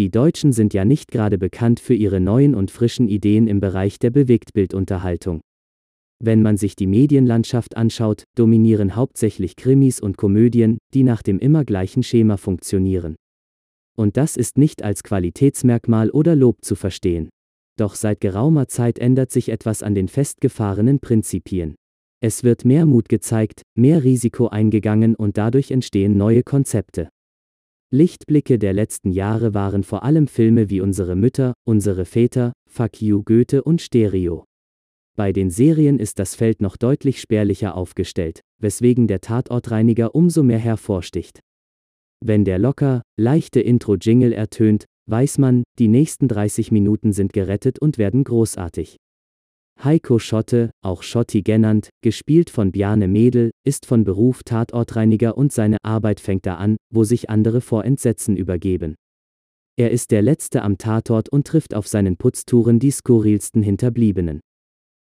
Die Deutschen sind ja nicht gerade bekannt für ihre neuen und frischen Ideen im Bereich der Bewegtbildunterhaltung. Wenn man sich die Medienlandschaft anschaut, dominieren hauptsächlich Krimis und Komödien, die nach dem immer gleichen Schema funktionieren. Und das ist nicht als Qualitätsmerkmal oder Lob zu verstehen. Doch seit geraumer Zeit ändert sich etwas an den festgefahrenen Prinzipien. Es wird mehr Mut gezeigt, mehr Risiko eingegangen und dadurch entstehen neue Konzepte. Lichtblicke der letzten Jahre waren vor allem Filme wie Unsere Mütter, Unsere Väter, Fuck You Goethe und Stereo. Bei den Serien ist das Feld noch deutlich spärlicher aufgestellt, weswegen der Tatortreiniger umso mehr hervorsticht. Wenn der locker, leichte Intro-Jingle ertönt, weiß man, die nächsten 30 Minuten sind gerettet und werden großartig. Heiko Schotte, auch Schotti genannt, gespielt von Bjarne Mädel, ist von Beruf Tatortreiniger und seine Arbeit fängt da an, wo sich andere vor Entsetzen übergeben. Er ist der Letzte am Tatort und trifft auf seinen Putztouren die skurrilsten Hinterbliebenen.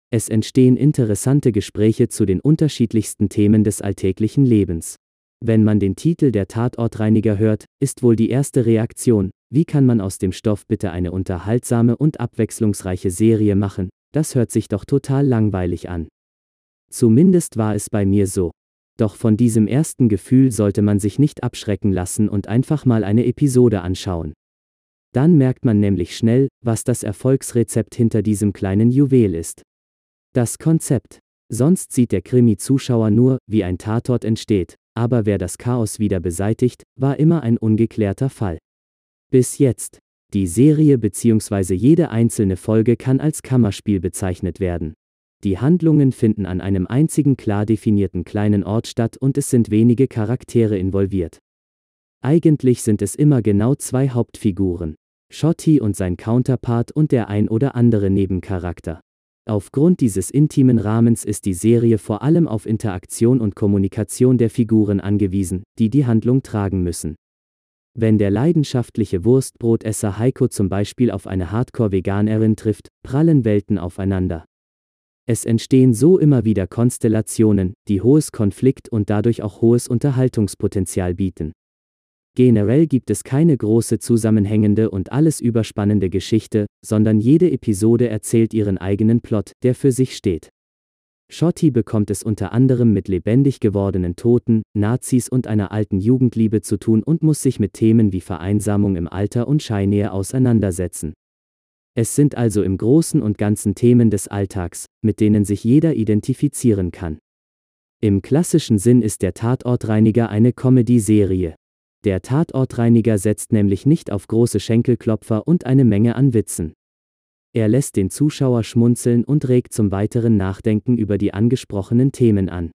Es entstehen interessante Gespräche zu den unterschiedlichsten Themen des alltäglichen Lebens. Wenn man den Titel der Tatortreiniger hört, ist wohl die erste Reaktion, wie kann man aus dem Stoff bitte eine unterhaltsame und abwechslungsreiche Serie machen, das hört sich doch total langweilig an. Zumindest war es bei mir so. Doch von diesem ersten Gefühl sollte man sich nicht abschrecken lassen und einfach mal eine Episode anschauen. Dann merkt man nämlich schnell, was das Erfolgsrezept hinter diesem kleinen Juwel ist. Das Konzept. Sonst sieht der Krimi-Zuschauer nur, wie ein Tatort entsteht, aber wer das Chaos wieder beseitigt, war immer ein ungeklärter Fall. Bis jetzt. Die Serie bzw. jede einzelne Folge kann als Kammerspiel bezeichnet werden. Die Handlungen finden an einem einzigen klar definierten kleinen Ort statt und es sind wenige Charaktere involviert. Eigentlich sind es immer genau zwei Hauptfiguren. Schotti und sein Counterpart und der ein oder andere Nebencharakter. Aufgrund dieses intimen Rahmens ist die Serie vor allem auf Interaktion und Kommunikation der Figuren angewiesen, die die Handlung tragen müssen. Wenn der leidenschaftliche Wurstbrotesser Heiko zum Beispiel auf eine Hardcore-Veganerin trifft, prallen Welten aufeinander. Es entstehen so immer wieder Konstellationen, die hohes Konflikt und dadurch auch hohes Unterhaltungspotenzial bieten. Generell gibt es keine große zusammenhängende und alles überspannende Geschichte, sondern jede Episode erzählt ihren eigenen Plot, der für sich steht. Schotti bekommt es unter anderem mit lebendig gewordenen Toten, Nazis und einer alten Jugendliebe zu tun und muss sich mit Themen wie Vereinsamung im Alter und Scheinnähe auseinandersetzen. Es sind also im Großen und Ganzen Themen des Alltags, mit denen sich jeder identifizieren kann. Im klassischen Sinn ist der Tatortreiniger eine Comedy-Serie. Der Tatortreiniger setzt nämlich nicht auf große Schenkelklopfer und eine Menge an Witzen. Er lässt den Zuschauer schmunzeln und regt zum weiteren Nachdenken über die angesprochenen Themen an.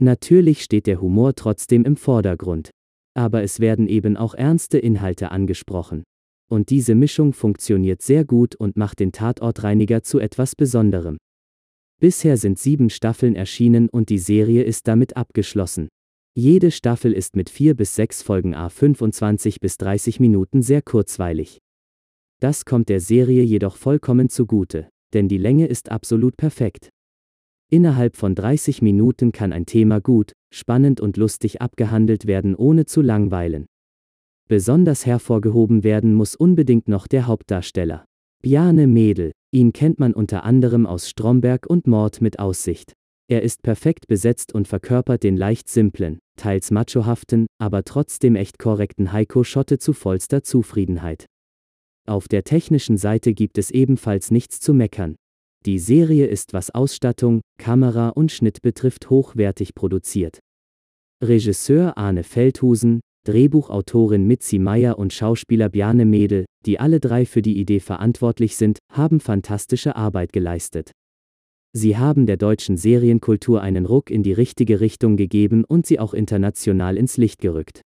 Natürlich steht der Humor trotzdem im Vordergrund. Aber es werden eben auch ernste Inhalte angesprochen. Und diese Mischung funktioniert sehr gut und macht den Tatortreiniger zu etwas Besonderem. Bisher sind sieben Staffeln erschienen und die Serie ist damit abgeschlossen. Jede Staffel ist mit vier bis sechs Folgen a 25 bis 30 Minuten sehr kurzweilig. Das kommt der Serie jedoch vollkommen zugute, denn die Länge ist absolut perfekt. Innerhalb von 30 Minuten kann ein Thema gut, spannend und lustig abgehandelt werden, ohne zu langweilen. Besonders hervorgehoben werden muss unbedingt noch der Hauptdarsteller. Bjarne Mädel, ihn kennt man unter anderem aus Stromberg und Mord mit Aussicht. Er ist perfekt besetzt und verkörpert den leicht simplen, teils machohaften, aber trotzdem echt korrekten Heiko Schotte zu vollster Zufriedenheit. Auf der technischen Seite gibt es ebenfalls nichts zu meckern. Die Serie ist was Ausstattung, Kamera und Schnitt betrifft hochwertig produziert. Regisseur Arne Feldhusen, Drehbuchautorin Mitzi Meyer und Schauspieler Bjarne Mädel, die alle drei für die Idee verantwortlich sind, haben fantastische Arbeit geleistet. Sie haben der deutschen Serienkultur einen Ruck in die richtige Richtung gegeben und sie auch international ins Licht gerückt.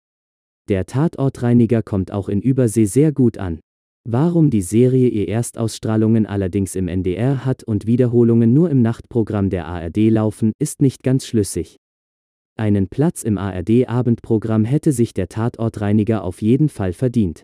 Der Tatortreiniger kommt auch in Übersee sehr gut an. Warum die Serie ihr Erstausstrahlungen allerdings im NDR hat und Wiederholungen nur im Nachtprogramm der ARD laufen, ist nicht ganz schlüssig. Einen Platz im ARD-Abendprogramm hätte sich der Tatortreiniger auf jeden Fall verdient.